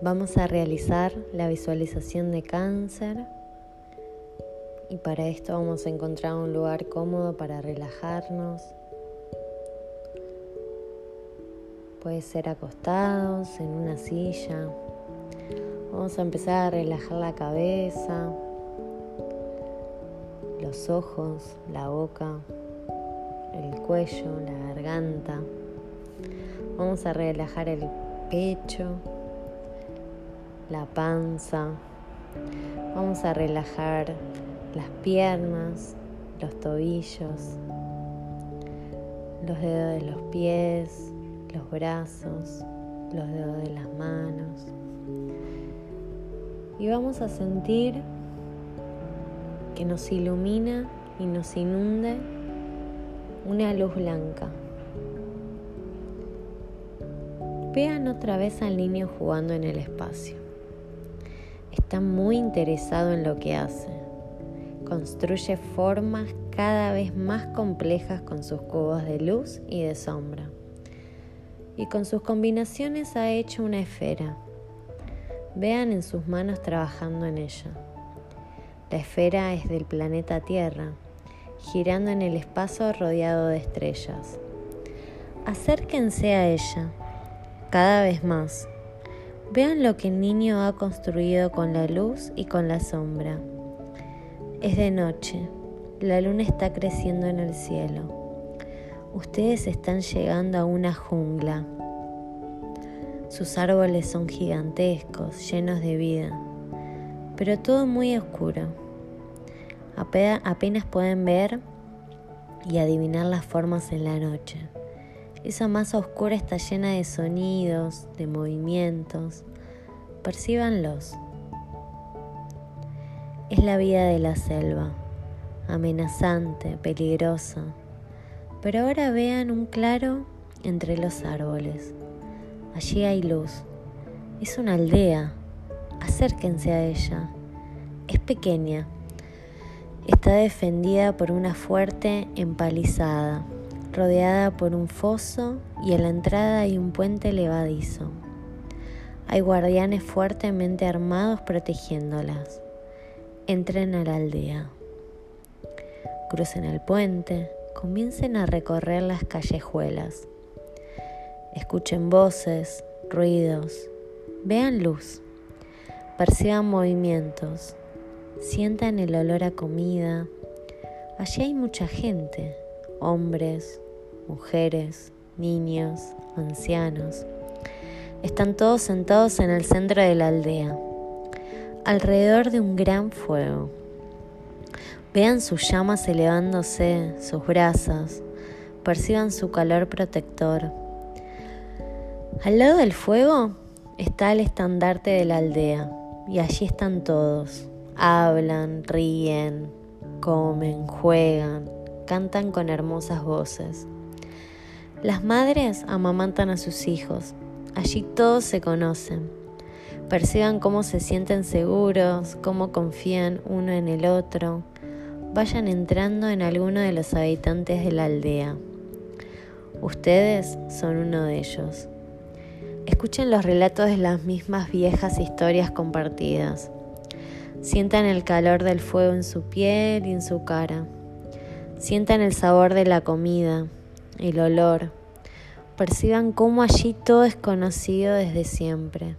Vamos a realizar la visualización de cáncer y para esto vamos a encontrar un lugar cómodo para relajarnos. Puede ser acostados en una silla. Vamos a empezar a relajar la cabeza, los ojos, la boca, el cuello, la garganta. Vamos a relajar el pecho, la panza. Vamos a relajar las piernas, los tobillos, los dedos de los pies, los brazos, los dedos de las manos. Y vamos a sentir que nos ilumina y nos inunde una luz blanca. Vean otra vez al niño jugando en el espacio está muy interesado en lo que hace. Construye formas cada vez más complejas con sus cubos de luz y de sombra. Y con sus combinaciones ha hecho una esfera. Vean en sus manos trabajando en ella. La esfera es del planeta Tierra, girando en el espacio rodeado de estrellas. Acérquense a ella, cada vez más Vean lo que el niño ha construido con la luz y con la sombra. Es de noche, la luna está creciendo en el cielo. Ustedes están llegando a una jungla. Sus árboles son gigantescos, llenos de vida, pero todo muy oscuro. Apenas pueden ver y adivinar las formas en la noche. Esa masa oscura está llena de sonidos, de movimientos. Percíbanlos. Es la vida de la selva, amenazante, peligrosa. Pero ahora vean un claro entre los árboles. Allí hay luz. Es una aldea. Acérquense a ella. Es pequeña. Está defendida por una fuerte empalizada rodeada por un foso y en la entrada hay un puente levadizo. Hay guardianes fuertemente armados protegiéndolas. Entren a la aldea. Crucen el puente, comiencen a recorrer las callejuelas. Escuchen voces, ruidos, vean luz, perciban movimientos, sientan el olor a comida. Allí hay mucha gente, hombres, mujeres, niños, ancianos. Están todos sentados en el centro de la aldea, alrededor de un gran fuego. Vean sus llamas elevándose, sus brasas, perciban su calor protector. Al lado del fuego está el estandarte de la aldea y allí están todos. Hablan, ríen, comen, juegan, cantan con hermosas voces. Las madres amamantan a sus hijos. Allí todos se conocen. Perciban cómo se sienten seguros, cómo confían uno en el otro. Vayan entrando en alguno de los habitantes de la aldea. Ustedes son uno de ellos. Escuchen los relatos de las mismas viejas historias compartidas. Sientan el calor del fuego en su piel y en su cara. Sientan el sabor de la comida, el olor. Perciban cómo allí todo es conocido desde siempre.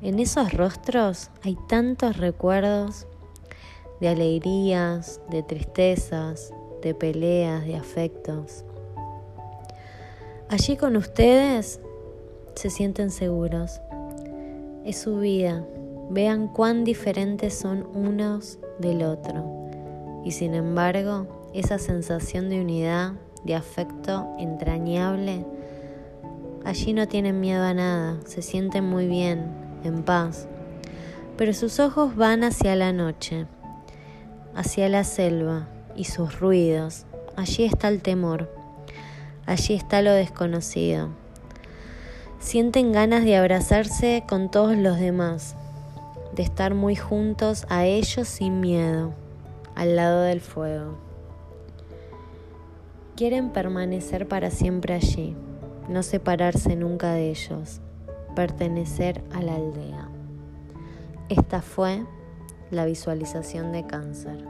En esos rostros hay tantos recuerdos de alegrías, de tristezas, de peleas, de afectos. Allí con ustedes se sienten seguros. Es su vida. Vean cuán diferentes son unos del otro y sin embargo esa sensación de unidad, de afecto entrañable, allí no tienen miedo a nada, se sienten muy bien, en paz, pero sus ojos van hacia la noche, hacia la selva y sus ruidos, allí está el temor, allí está lo desconocido. Sienten ganas de abrazarse con todos los demás, de estar muy juntos a ellos sin miedo al lado del fuego. Quieren permanecer para siempre allí, no separarse nunca de ellos. pertenecer a la aldea. Esta fue la visualización de cáncer.